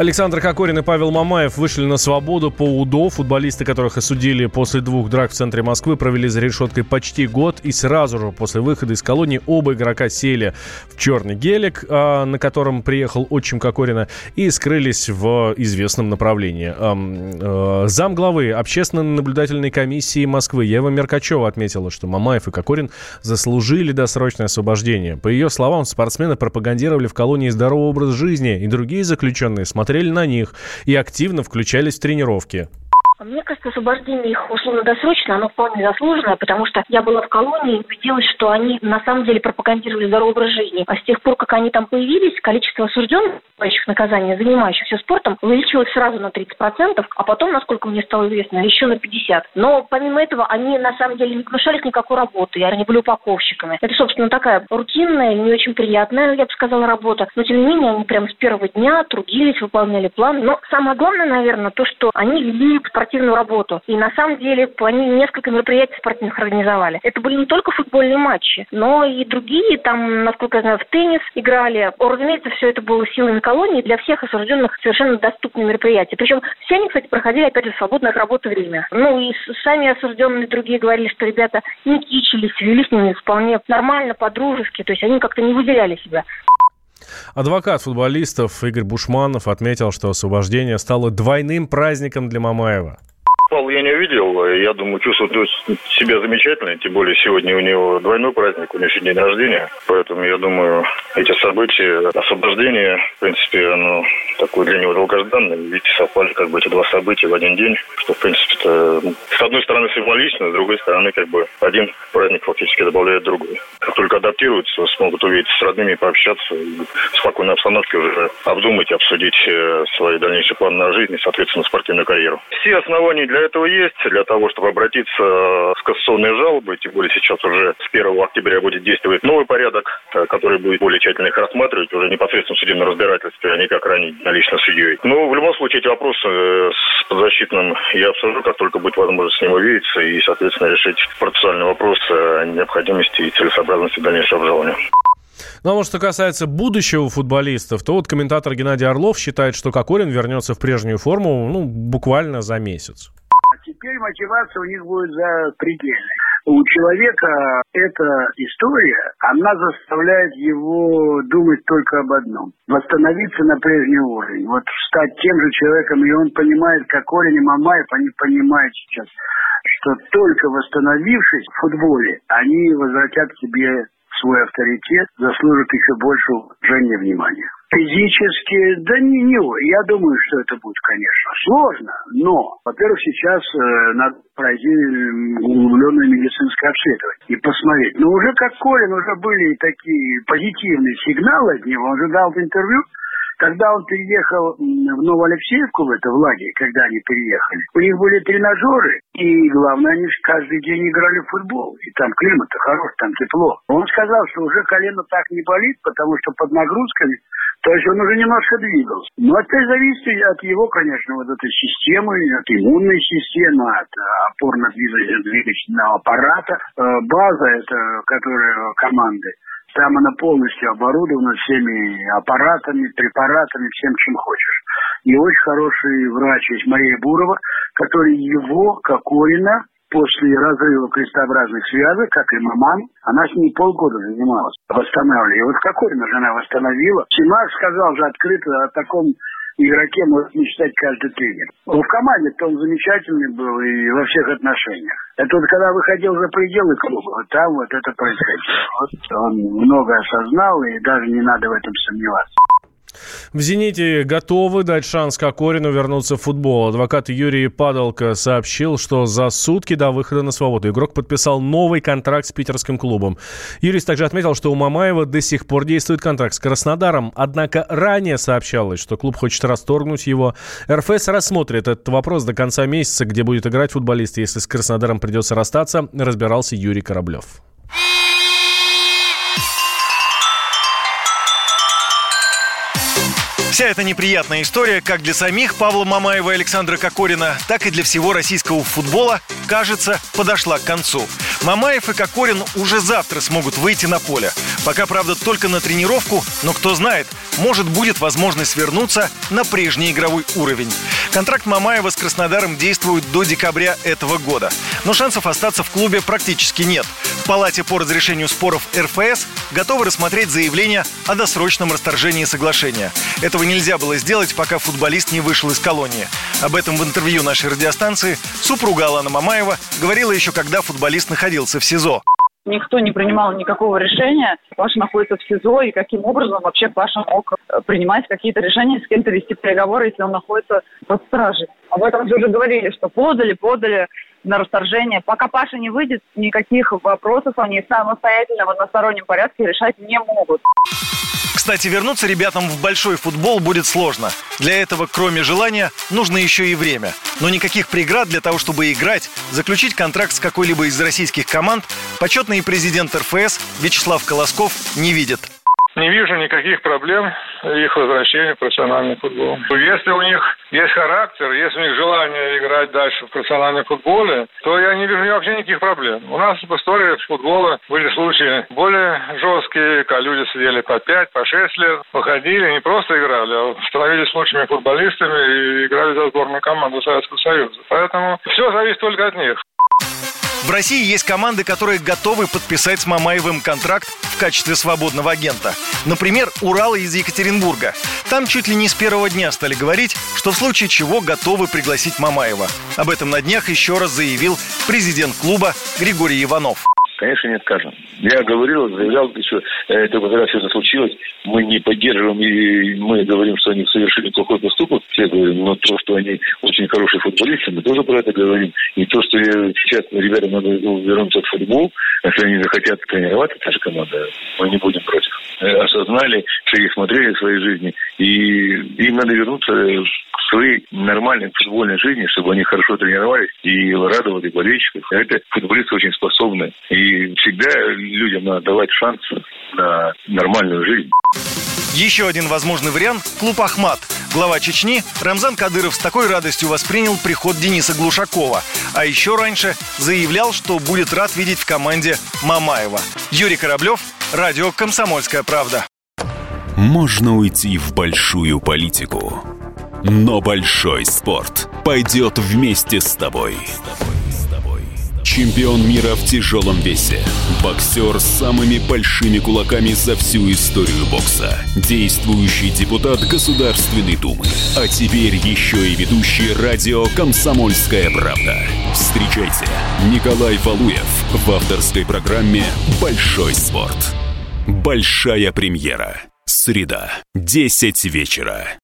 Александр Кокорин и Павел Мамаев вышли на свободу по УДО. Футболисты, которых осудили после двух драк в центре Москвы, провели за решеткой почти год. И сразу же после выхода из колонии оба игрока сели в черный гелик, а, на котором приехал отчим Кокорина, и скрылись в известном направлении. А, зам главы общественно-наблюдательной комиссии Москвы Ева Меркачева отметила, что Мамаев и Кокорин заслужили досрочное освобождение. По ее словам, спортсмены пропагандировали в колонии здоровый образ жизни, и другие заключенные смотрели смотрели на них и активно включались в тренировки. Мне кажется, освобождение их условно-досрочно, оно вполне заслуженное, потому что я была в колонии и убедилась, что они на самом деле пропагандировали здоровый образ жизни. А с тех пор, как они там появились, количество осужденных, наказания, занимающихся спортом, увеличилось сразу на 30%, а потом, насколько мне стало известно, еще на 50%. Но помимо этого, они на самом деле не гнушались никакой работы, они были упаковщиками. Это, собственно, такая рутинная, не очень приятная, я бы сказала, работа. Но, тем не менее, они прямо с первого дня трудились, выполняли план. Но самое главное, наверное, то, что они вели спортивную работу. И на самом деле они несколько мероприятий спортивных организовали. Это были не только футбольные матчи, но и другие, там, насколько я знаю, в теннис играли. Разумеется, все это было силами колонии для всех осужденных совершенно доступные мероприятия. Причем все они, кстати, проходили, опять же, свободное от работы время. Ну и сами осужденные другие говорили, что ребята не кичились, вели с ними вполне нормально, по-дружески, то есть они как-то не выделяли себя. Адвокат футболистов Игорь Бушманов отметил, что освобождение стало двойным праздником для Мамаева. Павла я не увидел. Я думаю, чувствует себя замечательно. Тем более сегодня у него двойной праздник, у него сегодня день рождения. Поэтому я думаю, эти события, освобождение, в принципе, оно такое для него долгожданное. Ведь совпали как бы эти два события в один день, что, в принципе, это, с одной стороны символично, с другой стороны, как бы один праздник фактически добавляет другой. Как только адаптируются, смогут увидеть с родными, пообщаться, в спокойной обстановке уже обдумать, обсудить э, свои дальнейшие планы на жизнь и, соответственно, спортивную карьеру. Все основания для этого есть, для того, чтобы обратиться с кассационной жалобой, тем более сейчас уже с 1 октября будет действовать новый порядок, э, который будет более тщательно их рассматривать уже непосредственно в судебном разбирательстве, а не как ранее лично судьей. Но в любом случае эти вопросы э, с подзащитным я обсужу, как только будет возможность с ним увидеться и, соответственно, решить процессуальный вопрос о необходимости и целесообразности дальнейшего обжалования. Ну а вот что касается будущего футболистов, то вот комментатор Геннадий Орлов считает, что Кокорин вернется в прежнюю форму ну, буквально за месяц. Теперь мотивация у них будет за предельной. У человека эта история, она заставляет его думать только об одном. Восстановиться на прежний уровень. Вот стать тем же человеком. И он понимает, как Корень и Мамаев, они понимают сейчас, что только восстановившись в футболе, они возвратят себе свой авторитет, заслужат еще больше уважения и внимания. Физически, да не, не, я думаю, что это будет, конечно, сложно, но, во-первых, сейчас э, надо пройти углубленное медицинское обследование и посмотреть. Но уже как Колин, уже были такие позитивные сигналы от него, он же дал интервью, когда он переехал в Новоалексеевку, в это в лагерь, когда они переехали, у них были тренажеры, и главное, они каждый день играли в футбол. И там климат хороший, там тепло. Он сказал, что уже колено так не болит, потому что под нагрузками то есть он уже немножко двигался. Но это зависит от его, конечно, вот этой системы, от иммунной системы, от опорно-двигательного аппарата. Э, база, это которая команды, там она полностью оборудована всеми аппаратами, препаратами, всем, чем хочешь. И очень хороший врач есть Мария Бурова, который его, Кокорина, после разрыва крестообразных связок, как и маман, она с ней полгода занималась, восстанавливали. И вот Кокорина же она восстановила. Симак сказал же открыто о таком игроке может мечтать каждый тренер. В команде-то он замечательный был и во всех отношениях. Это вот когда выходил за пределы клуба, вот там вот это происходило. Вот он много осознал, и даже не надо в этом сомневаться. В «Зените» готовы дать шанс Кокорину вернуться в футбол. Адвокат Юрий Падалко сообщил, что за сутки до выхода на свободу игрок подписал новый контракт с питерским клубом. Юрист также отметил, что у Мамаева до сих пор действует контракт с Краснодаром. Однако ранее сообщалось, что клуб хочет расторгнуть его. РФС рассмотрит этот вопрос до конца месяца, где будет играть футболист. Если с Краснодаром придется расстаться, разбирался Юрий Кораблев. Вся эта неприятная история как для самих Павла Мамаева и Александра Кокорина, так и для всего российского футбола, кажется, подошла к концу. Мамаев и Кокорин уже завтра смогут выйти на поле. Пока, правда, только на тренировку, но кто знает, может будет возможность вернуться на прежний игровой уровень. Контракт Мамаева с Краснодаром действует до декабря этого года. Но шансов остаться в клубе практически нет. В Палате по разрешению споров РФС готовы рассмотреть заявление о досрочном расторжении соглашения. Этого нельзя было сделать, пока футболист не вышел из колонии. Об этом в интервью нашей радиостанции супруга Алана Мамаева говорила еще когда футболист находился в СИЗО. Никто не принимал никакого решения. Паша находится в СИЗО, и каким образом вообще Паша мог принимать какие-то решения, с кем-то вести переговоры, если он находится под стражей. Об этом же уже говорили, что подали, подали на расторжение. Пока Паша не выйдет, никаких вопросов они самостоятельно в одностороннем порядке решать не могут. Кстати, вернуться ребятам в большой футбол будет сложно. Для этого, кроме желания, нужно еще и время. Но никаких преград для того, чтобы играть, заключить контракт с какой-либо из российских команд, почетный президент РФС Вячеслав Колосков не видит. Не вижу никаких проблем их возвращения в профессиональный футбол. Если у них есть характер, если у них желание играть дальше в профессиональном футболе, то я не вижу вообще никаких проблем. У нас в истории футбола были случаи более жесткие, когда люди сидели по 5, по 6 лет, выходили, не просто играли, а становились лучшими футболистами и играли за сборную команду Советского Союза. Поэтому все зависит только от них. В России есть команды, которые готовы подписать с Мамаевым контракт в качестве свободного агента. Например, Урал из Екатеринбурга. Там чуть ли не с первого дня стали говорить, что в случае чего готовы пригласить Мамаева. Об этом на днях еще раз заявил президент клуба Григорий Иванов. Конечно, не откажем. Я говорил, заявлял еще, это когда все это случилось, мы не поддерживаем и мы говорим, что они совершили плохой поступок, все говорим, но то, что они очень хорошие футболисты, мы тоже про это говорим. И то, что сейчас ребятам надо вернуться в футбол, если они захотят тренироваться, та же команда, мы не будем против. Осознали, что их смотрели в своей жизни, и им надо вернуться своей нормальной футбольной жизни, чтобы они хорошо тренировались и радовали болельщиков. Это футболисты очень способны. И всегда людям надо давать шанс на нормальную жизнь. Еще один возможный вариант – клуб «Ахмат». Глава Чечни Рамзан Кадыров с такой радостью воспринял приход Дениса Глушакова. А еще раньше заявлял, что будет рад видеть в команде Мамаева. Юрий Кораблев, радио «Комсомольская правда». Можно уйти в большую политику но большой спорт пойдет вместе с тобой. Чемпион мира в тяжелом весе. Боксер с самыми большими кулаками за всю историю бокса. Действующий депутат Государственной Думы. А теперь еще и ведущий радио «Комсомольская правда». Встречайте Николай Валуев в авторской программе «Большой спорт». Большая премьера. Среда. 10 вечера.